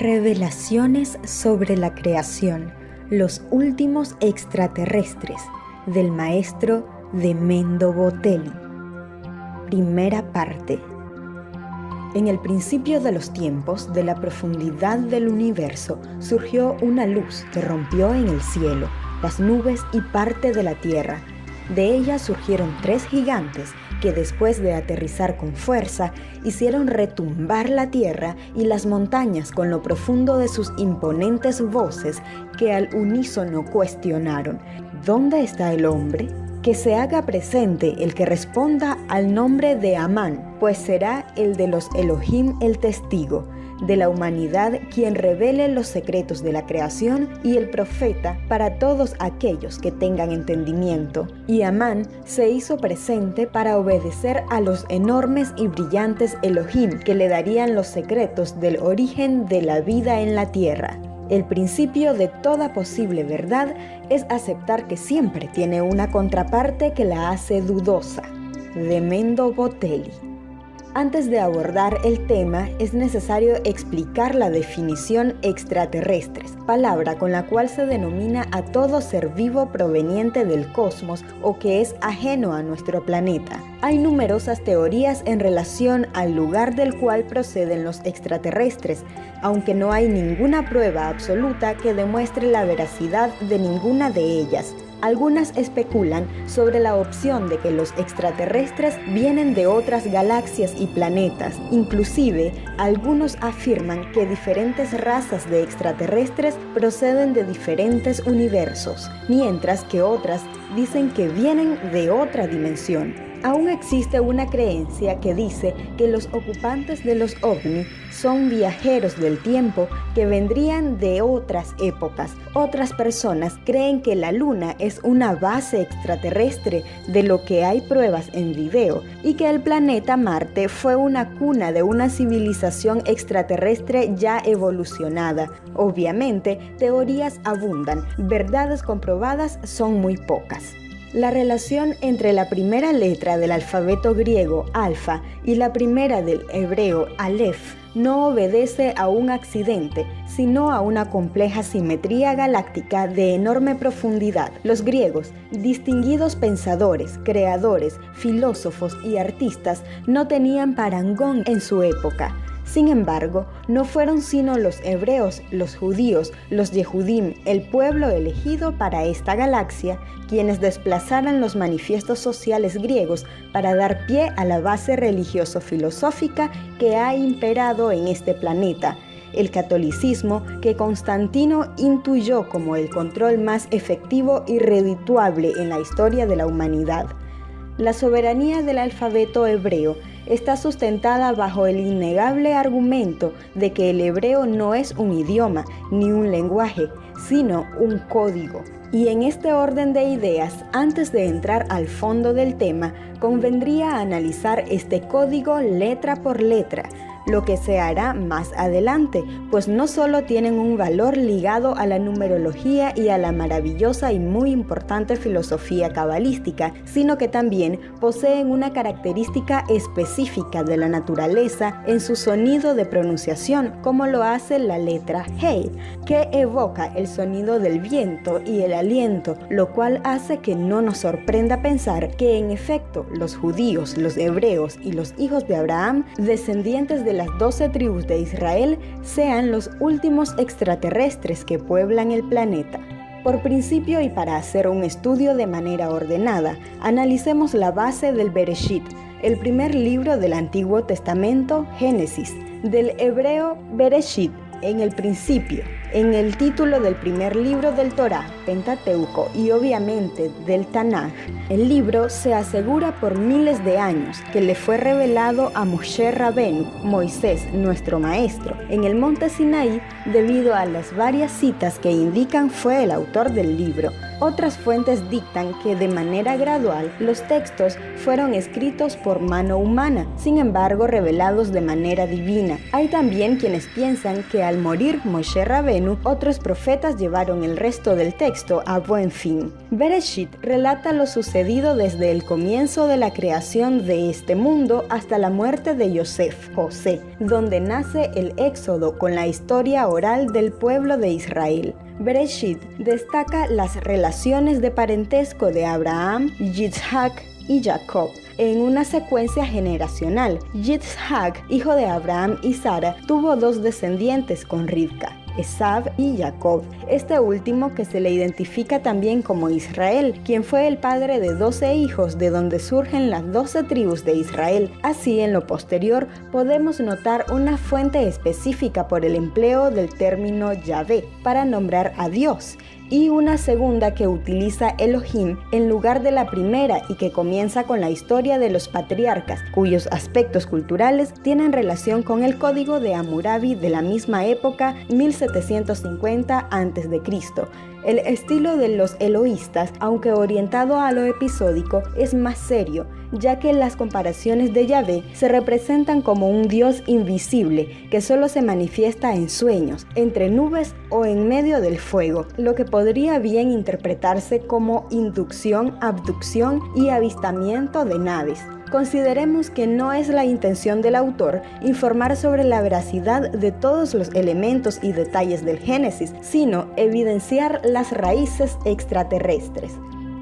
Revelaciones sobre la creación, los últimos extraterrestres, del maestro de Mendo Botelli. Primera parte. En el principio de los tiempos, de la profundidad del universo, surgió una luz que rompió en el cielo, las nubes y parte de la tierra. De ella surgieron tres gigantes que después de aterrizar con fuerza, hicieron retumbar la tierra y las montañas con lo profundo de sus imponentes voces que al unísono cuestionaron, ¿dónde está el hombre? Que se haga presente el que responda al nombre de Amán, pues será el de los Elohim el testigo de la humanidad quien revele los secretos de la creación y el profeta para todos aquellos que tengan entendimiento. Y Amán se hizo presente para obedecer a los enormes y brillantes Elohim que le darían los secretos del origen de la vida en la tierra. El principio de toda posible verdad es aceptar que siempre tiene una contraparte que la hace dudosa. De Mendo Botelli. Antes de abordar el tema, es necesario explicar la definición extraterrestres, palabra con la cual se denomina a todo ser vivo proveniente del cosmos o que es ajeno a nuestro planeta. Hay numerosas teorías en relación al lugar del cual proceden los extraterrestres, aunque no hay ninguna prueba absoluta que demuestre la veracidad de ninguna de ellas. Algunas especulan sobre la opción de que los extraterrestres vienen de otras galaxias y planetas. Inclusive, algunos afirman que diferentes razas de extraterrestres proceden de diferentes universos, mientras que otras dicen que vienen de otra dimensión. Aún existe una creencia que dice que los ocupantes de los ovni son viajeros del tiempo que vendrían de otras épocas. Otras personas creen que la luna es una base extraterrestre de lo que hay pruebas en video y que el planeta Marte fue una cuna de una civilización extraterrestre ya evolucionada. Obviamente, teorías abundan, verdades comprobadas son muy pocas. La relación entre la primera letra del alfabeto griego alfa y la primera del hebreo aleph no obedece a un accidente, sino a una compleja simetría galáctica de enorme profundidad. Los griegos, distinguidos pensadores, creadores, filósofos y artistas, no tenían parangón en su época. Sin embargo, no fueron sino los hebreos, los judíos, los Yehudim, el pueblo elegido para esta galaxia, quienes desplazaran los manifiestos sociales griegos para dar pie a la base religioso-filosófica que ha imperado en este planeta, el catolicismo que Constantino intuyó como el control más efectivo y redituable en la historia de la humanidad. La soberanía del alfabeto hebreo está sustentada bajo el innegable argumento de que el hebreo no es un idioma ni un lenguaje, sino un código. Y en este orden de ideas, antes de entrar al fondo del tema, convendría analizar este código letra por letra, lo que se hará más adelante, pues no solo tienen un valor ligado a la numerología y a la maravillosa y muy importante filosofía cabalística, sino que también poseen una característica específica de la naturaleza en su sonido de pronunciación, como lo hace la letra Hey, que evoca el sonido del viento y el aliento, lo cual hace que no nos sorprenda pensar que en efecto los judíos, los hebreos y los hijos de Abraham, descendientes de las doce tribus de Israel sean los últimos extraterrestres que pueblan el planeta. Por principio y para hacer un estudio de manera ordenada, analicemos la base del Bereshit, el primer libro del Antiguo Testamento, Génesis, del hebreo Bereshit, en el principio, en el título del primer libro del Torah, Pentateuco, y obviamente del Tanaj, el libro se asegura por miles de años que le fue revelado a Moshe Rabenu, Moisés, nuestro maestro, en el monte Sinaí debido a las varias citas que indican fue el autor del libro. Otras fuentes dictan que de manera gradual los textos fueron escritos por mano humana, sin embargo revelados de manera divina. Hay también quienes piensan que al morir Moshe Rabenu Abenu, otros profetas llevaron el resto del texto a buen fin. Bereshit relata lo sucedido desde el comienzo de la creación de este mundo hasta la muerte de Yosef, José, donde nace el éxodo con la historia oral del pueblo de Israel. Bereshit destaca las relaciones de parentesco de Abraham, Yitzhak y Jacob en una secuencia generacional. Yitzhak, hijo de Abraham y Sara, tuvo dos descendientes con Rivka. Esab y Jacob, este último que se le identifica también como Israel, quien fue el padre de doce hijos de donde surgen las doce tribus de Israel. Así, en lo posterior, podemos notar una fuente específica por el empleo del término Yahvé para nombrar a Dios, y una segunda que utiliza Elohim en lugar de la primera y que comienza con la historia de los patriarcas, cuyos aspectos culturales tienen relación con el código de Hammurabi de la misma época 1750 a.C. El estilo de los eloístas, aunque orientado a lo episódico, es más serio, ya que las comparaciones de Yahvé se representan como un Dios invisible que solo se manifiesta en sueños, entre nubes o en medio del fuego, lo que podría bien interpretarse como inducción, abducción y avistamiento de naves. Consideremos que no es la intención del autor informar sobre la veracidad de todos los elementos y detalles del Génesis, sino evidenciar las raíces extraterrestres.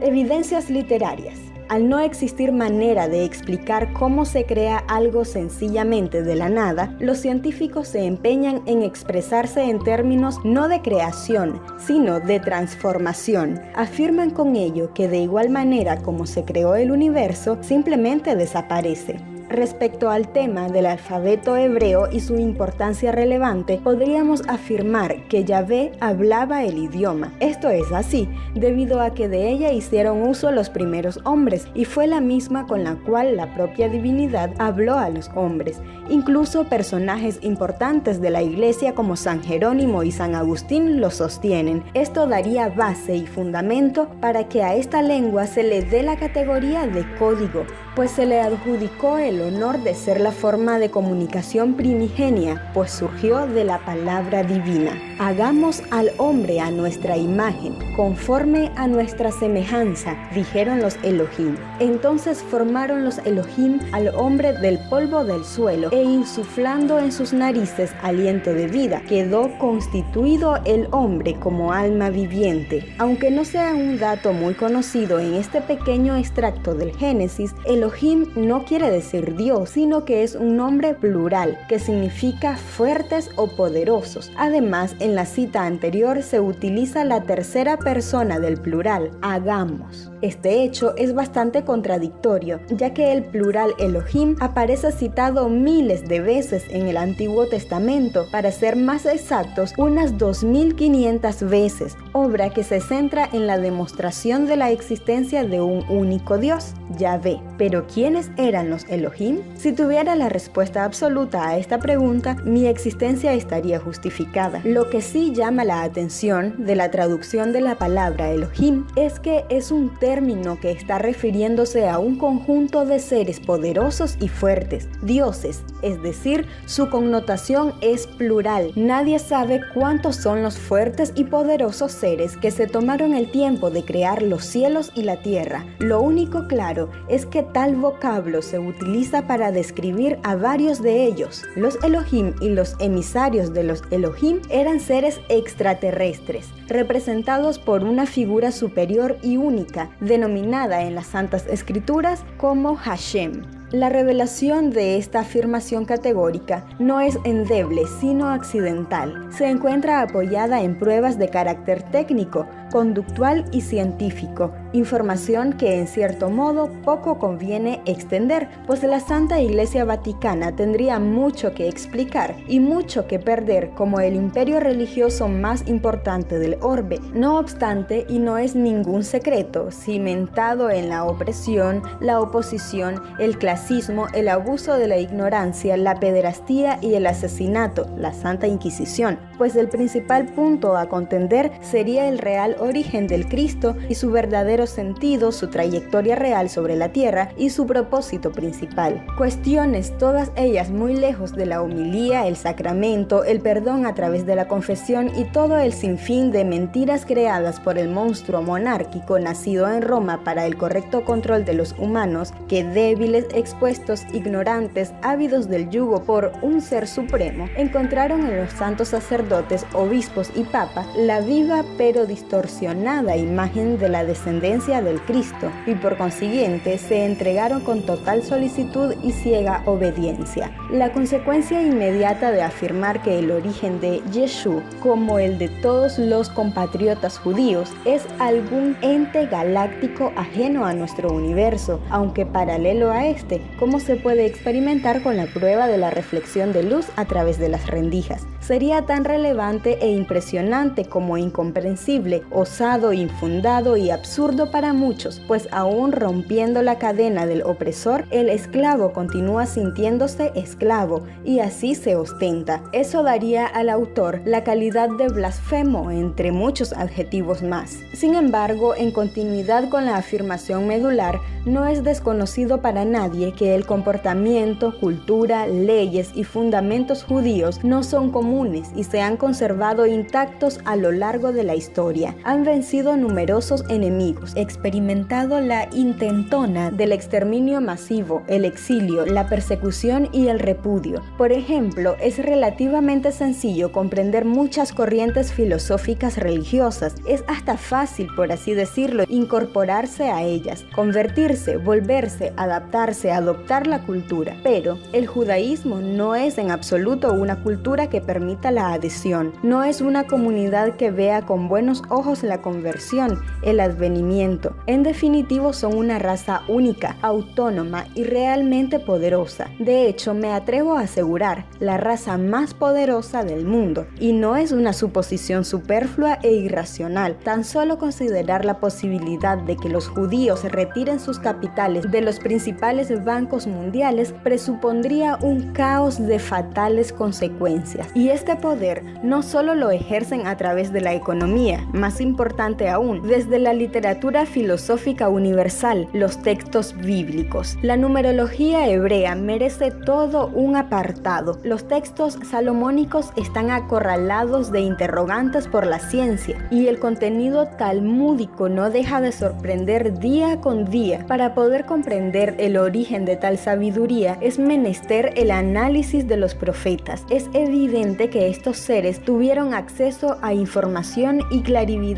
Evidencias literarias. Al no existir manera de explicar cómo se crea algo sencillamente de la nada, los científicos se empeñan en expresarse en términos no de creación, sino de transformación. Afirman con ello que de igual manera como se creó el universo, simplemente desaparece. Respecto al tema del alfabeto hebreo y su importancia relevante, podríamos afirmar que Yahvé hablaba el idioma. Esto es así, debido a que de ella hicieron uso los primeros hombres y fue la misma con la cual la propia divinidad habló a los hombres. Incluso personajes importantes de la iglesia como San Jerónimo y San Agustín lo sostienen. Esto daría base y fundamento para que a esta lengua se le dé la categoría de código, pues se le adjudicó el honor de ser la forma de comunicación primigenia, pues surgió de la palabra divina. Hagamos al hombre a nuestra imagen, conforme a nuestra semejanza, dijeron los Elohim. Entonces formaron los Elohim al hombre del polvo del suelo e insuflando en sus narices aliento de vida, quedó constituido el hombre como alma viviente. Aunque no sea un dato muy conocido en este pequeño extracto del Génesis, Elohim no quiere decir Dios, sino que es un nombre plural que significa fuertes o poderosos. Además, en la cita anterior se utiliza la tercera persona del plural, hagamos. Este hecho es bastante contradictorio, ya que el plural Elohim aparece citado miles de veces en el Antiguo Testamento, para ser más exactos, unas 2500 veces, obra que se centra en la demostración de la existencia de un único Dios, Yahvé. ¿Quiénes eran los Elohim? Si tuviera la respuesta absoluta a esta pregunta, mi existencia estaría justificada. Lo que sí llama la atención de la traducción de la palabra Elohim es que es un término que está refiriéndose a un conjunto de seres poderosos y fuertes, dioses, es decir, su connotación es plural. Nadie sabe cuántos son los fuertes y poderosos seres que se tomaron el tiempo de crear los cielos y la tierra. Lo único claro es que tal vocablo se utiliza para describir a varios de ellos. Los Elohim y los emisarios de los Elohim eran seres extraterrestres, representados por una figura superior y única, denominada en las Santas Escrituras como Hashem. La revelación de esta afirmación categórica no es endeble, sino accidental. Se encuentra apoyada en pruebas de carácter técnico, conductual y científico, información que en cierto modo poco conviene extender, pues la Santa Iglesia Vaticana tendría mucho que explicar y mucho que perder como el imperio religioso más importante del orbe. No obstante, y no es ningún secreto, cimentado en la opresión, la oposición, el clasismo, el abuso de la ignorancia, la pederastía y el asesinato, la Santa Inquisición, pues el principal punto a contender sería el real origen del Cristo y su verdadero sentido, su trayectoria real sobre la tierra y su propósito principal. Cuestiones todas ellas muy lejos de la homilía, el sacramento, el perdón a través de la confesión y todo el sinfín de mentiras creadas por el monstruo monárquico nacido en Roma para el correcto control de los humanos que débiles, expuestos, ignorantes, ávidos del yugo por un ser supremo, encontraron en los santos sacerdotes, obispos y papas la viva pero distorsionada imagen de la descendencia del Cristo y por consiguiente se entregaron con total solicitud y ciega obediencia. La consecuencia inmediata de afirmar que el origen de Yeshua, como el de todos los compatriotas judíos, es algún ente galáctico ajeno a nuestro universo, aunque paralelo a este, como se puede experimentar con la prueba de la reflexión de luz a través de las rendijas. Sería tan relevante e impresionante como incomprensible, osado, infundado y absurdo para muchos, pues aún rompiendo la cadena del opresor, el esclavo continúa sintiéndose esclavo y así se ostenta. Eso daría al autor la calidad de blasfemo entre muchos adjetivos más. Sin embargo, en continuidad con la afirmación medular, no es desconocido para nadie que el comportamiento, cultura, leyes y fundamentos judíos no son comunes y se han conservado intactos a lo largo de la historia. Han vencido numerosos enemigos, experimentado la intentona del exterminio masivo, el exilio, la persecución y el repudio. Por ejemplo, es relativamente sencillo comprender muchas corrientes filosóficas religiosas. Es hasta fácil, por así decirlo, incorporarse a ellas, convertir volverse, adaptarse, adoptar la cultura. Pero el judaísmo no es en absoluto una cultura que permita la adhesión, no es una comunidad que vea con buenos ojos la conversión, el advenimiento. En definitivo son una raza única, autónoma y realmente poderosa. De hecho, me atrevo a asegurar, la raza más poderosa del mundo. Y no es una suposición superflua e irracional. Tan solo considerar la posibilidad de que los judíos retiren sus capitales de los principales bancos mundiales presupondría un caos de fatales consecuencias. Y este poder no solo lo ejercen a través de la economía, más importante aún, desde la literatura filosófica universal, los textos bíblicos. La numerología hebrea merece todo un apartado. Los textos salomónicos están acorralados de interrogantes por la ciencia y el contenido talmúdico no deja de sorprender día con día para poder comprender el origen de tal sabiduría es menester el análisis de los profetas. Es evidente que estos seres tuvieron acceso a información y clarividencia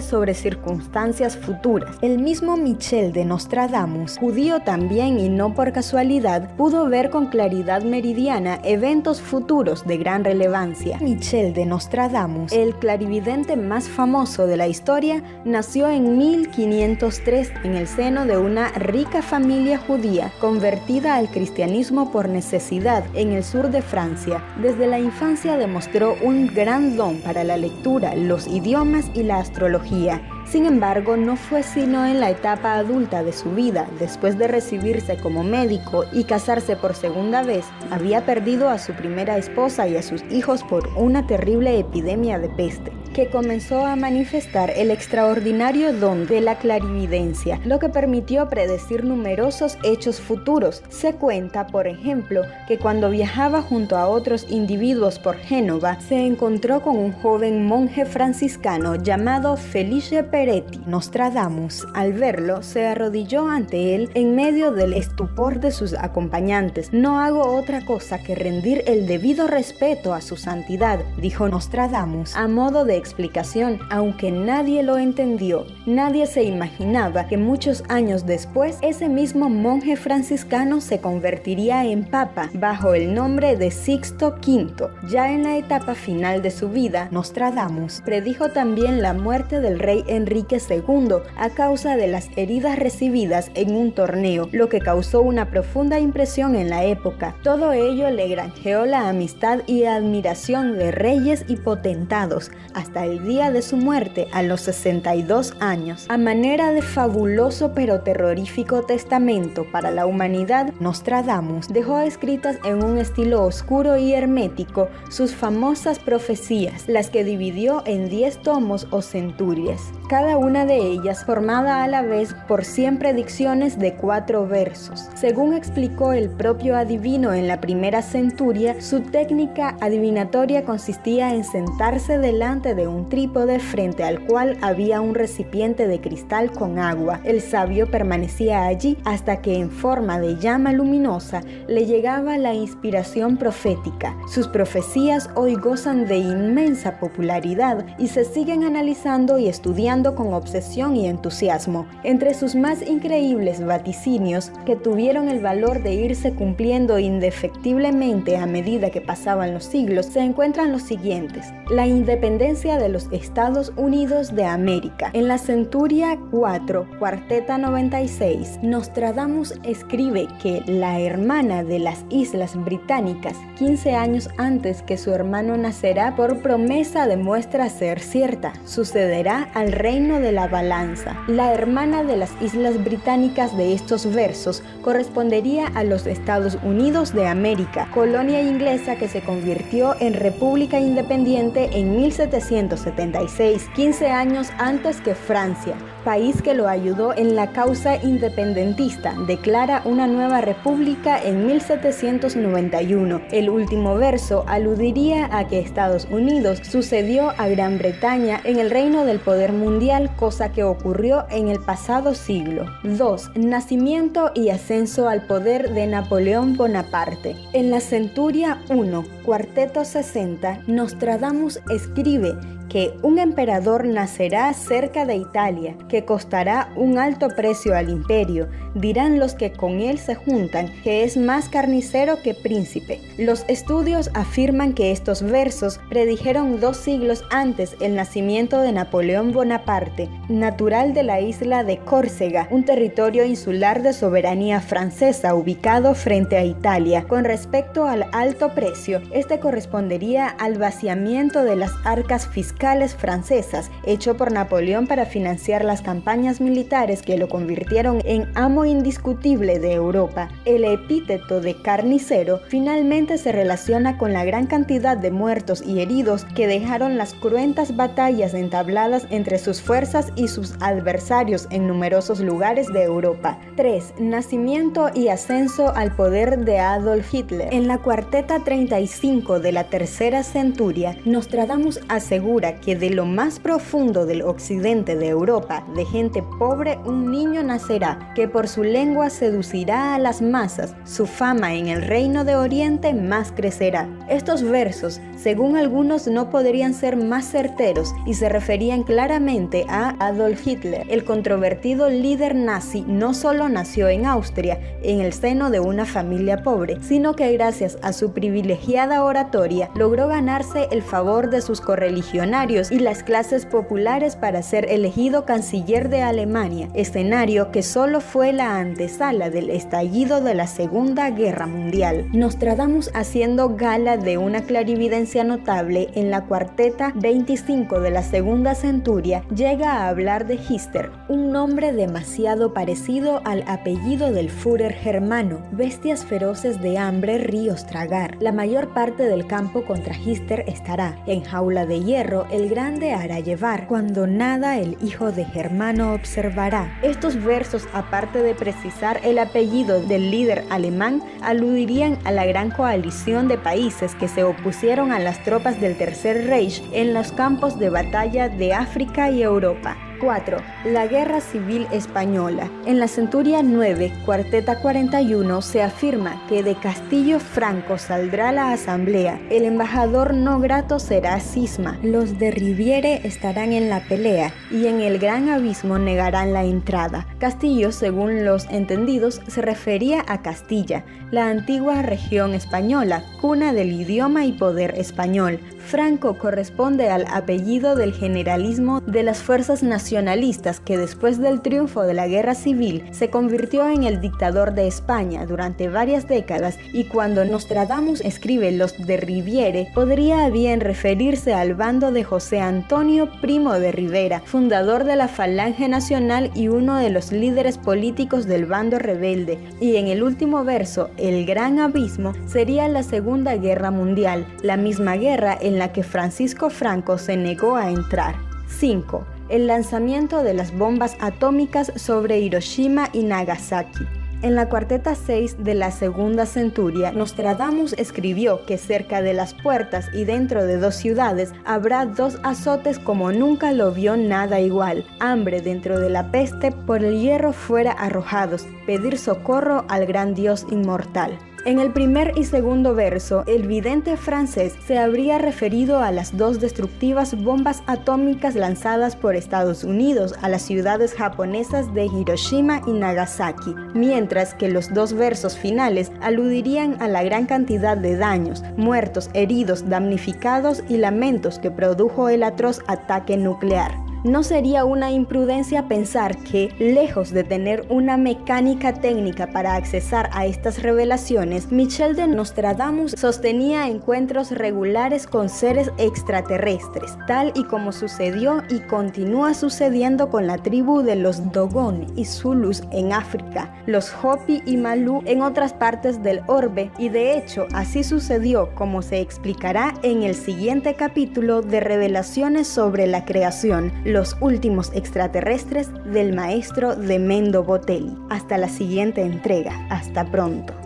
sobre circunstancias futuras. El mismo Michel de Nostradamus, judío también y no por casualidad, pudo ver con claridad meridiana eventos futuros de gran relevancia. Michel de Nostradamus, el clarividente más famoso de la historia, nació en 1503 en el seno de una rica familia judía convertida al cristianismo por necesidad en el sur de Francia. Desde la infancia demostró un gran don para la lectura, los idiomas y la astrología. Sin embargo, no fue sino en la etapa adulta de su vida, después de recibirse como médico y casarse por segunda vez, había perdido a su primera esposa y a sus hijos por una terrible epidemia de peste que comenzó a manifestar el extraordinario don de la clarividencia, lo que permitió predecir numerosos hechos futuros. Se cuenta, por ejemplo, que cuando viajaba junto a otros individuos por Génova, se encontró con un joven monje franciscano llamado Felice Peretti. Nostradamus, al verlo, se arrodilló ante él en medio del estupor de sus acompañantes. No hago otra cosa que rendir el debido respeto a su santidad, dijo Nostradamus, a modo de explicación, aunque nadie lo entendió. Nadie se imaginaba que muchos años después ese mismo monje franciscano se convertiría en papa bajo el nombre de Sixto V. Ya en la etapa final de su vida, Nostradamus predijo también la muerte del rey Enrique II a causa de las heridas recibidas en un torneo, lo que causó una profunda impresión en la época. Todo ello le granjeó la amistad y admiración de reyes y potentados, hasta hasta el día de su muerte a los 62 años. A manera de fabuloso pero terrorífico testamento para la humanidad, Nostradamus dejó escritas en un estilo oscuro y hermético sus famosas profecías, las que dividió en 10 tomos o centurias, cada una de ellas formada a la vez por 100 predicciones de cuatro versos. Según explicó el propio adivino en la primera centuria, su técnica adivinatoria consistía en sentarse delante de un trípode frente al cual había un recipiente de cristal con agua. El sabio permanecía allí hasta que en forma de llama luminosa le llegaba la inspiración profética. Sus profecías hoy gozan de inmensa popularidad y se siguen analizando y estudiando con obsesión y entusiasmo. Entre sus más increíbles vaticinios, que tuvieron el valor de irse cumpliendo indefectiblemente a medida que pasaban los siglos, se encuentran los siguientes. La independencia de los Estados Unidos de América. En la centuria 4, cuarteta 96, Nostradamus escribe que la hermana de las Islas Británicas, 15 años antes que su hermano nacerá, por promesa demuestra ser cierta. Sucederá al reino de la balanza. La hermana de las Islas Británicas de estos versos correspondería a los Estados Unidos de América, colonia inglesa que se convirtió en república independiente en 1776, 15 años antes que Francia, país que lo ayudó en la causa independentista, declara una nueva república en 1791. El último verso aludiría a que Estados Unidos sucedió a Gran Bretaña en el reino del poder mundial, cosa que ocurrió en el pasado siglo. 2. Nacimiento y ascenso al poder de Napoleón Bonaparte. En la centuria 1, cuarteto 60, Nostradamus escribe que un emperador nacerá cerca de Italia, que costará un alto precio al imperio. Dirán los que con él se juntan que es más carnicero que príncipe. Los estudios afirman que estos versos predijeron dos siglos antes el nacimiento de Napoleón Bonaparte, natural de la isla de Córcega, un territorio insular de soberanía francesa ubicado frente a Italia. Con respecto al alto precio, este correspondería al vaciamiento de las arcas fiscales francesas, hecho por Napoleón para financiar las campañas militares que lo convirtieron en amo indiscutible de Europa. El epíteto de carnicero finalmente se relaciona con la gran cantidad de muertos y heridos que dejaron las cruentas batallas entabladas entre sus fuerzas y sus adversarios en numerosos lugares de Europa. 3. Nacimiento y ascenso al poder de Adolf Hitler. En la cuarteta 35 de la tercera centuria, Nostradamus asegura que de lo más profundo del occidente de Europa, de gente pobre, un niño nacerá, que por su lengua seducirá a las masas, su fama en el reino de Oriente más crecerá. Estos versos, según algunos, no podrían ser más certeros y se referían claramente a Adolf Hitler. El controvertido líder nazi no solo nació en Austria, en el seno de una familia pobre, sino que gracias a su privilegiada oratoria logró ganarse el favor de sus correligionarios y las clases populares para ser elegido canciller de Alemania, escenario que solo fue la antesala del estallido de la Segunda Guerra Mundial. Nostradamus haciendo gala de una clarividencia notable en la cuarteta 25 de la Segunda Centuria, llega a hablar de Hister, un nombre demasiado parecido al apellido del Führer germano, bestias feroces de hambre, ríos tragar. La mayor parte del campo contra Hister estará en jaula de hierro el grande hará llevar, cuando nada el hijo de Germano observará. Estos versos, aparte de precisar el apellido del líder alemán, aludirían a la gran coalición de países que se opusieron a las tropas del Tercer Reich en los campos de batalla de África y Europa. 4. La Guerra Civil Española. En la Centuria 9, cuarteta 41, se afirma que de Castillo Franco saldrá la asamblea. El embajador no grato será Cisma. Los de Riviere estarán en la pelea y en el gran abismo negarán la entrada. Castillo, según los entendidos, se refería a Castilla, la antigua región española, cuna del idioma y poder español. Franco corresponde al apellido del generalismo de las fuerzas nacionalistas que después del triunfo de la guerra civil se convirtió en el dictador de España durante varias décadas y cuando Nostradamus escribe Los de Riviere podría bien referirse al bando de José Antonio Primo de Rivera, fundador de la Falange Nacional y uno de los líderes políticos del bando rebelde, y en el último verso, El Gran Abismo, sería la Segunda Guerra Mundial, la misma guerra en la que Francisco Franco se negó a entrar. 5. El lanzamiento de las bombas atómicas sobre Hiroshima y Nagasaki. En la cuarteta 6 de la segunda centuria, Nostradamus escribió que cerca de las puertas y dentro de dos ciudades habrá dos azotes como nunca lo vio nada igual, hambre dentro de la peste, por el hierro fuera arrojados, pedir socorro al gran Dios inmortal. En el primer y segundo verso, el vidente francés se habría referido a las dos destructivas bombas atómicas lanzadas por Estados Unidos a las ciudades japonesas de Hiroshima y Nagasaki, mientras que los dos versos finales aludirían a la gran cantidad de daños, muertos, heridos, damnificados y lamentos que produjo el atroz ataque nuclear. No sería una imprudencia pensar que, lejos de tener una mecánica técnica para accesar a estas revelaciones, Michel de Nostradamus sostenía encuentros regulares con seres extraterrestres, tal y como sucedió y continúa sucediendo con la tribu de los Dogon y Zulus en África, los Hopi y Malú en otras partes del orbe, y de hecho así sucedió como se explicará en el siguiente capítulo de Revelaciones sobre la creación los últimos extraterrestres del maestro de Mendo Botelli. Hasta la siguiente entrega. Hasta pronto.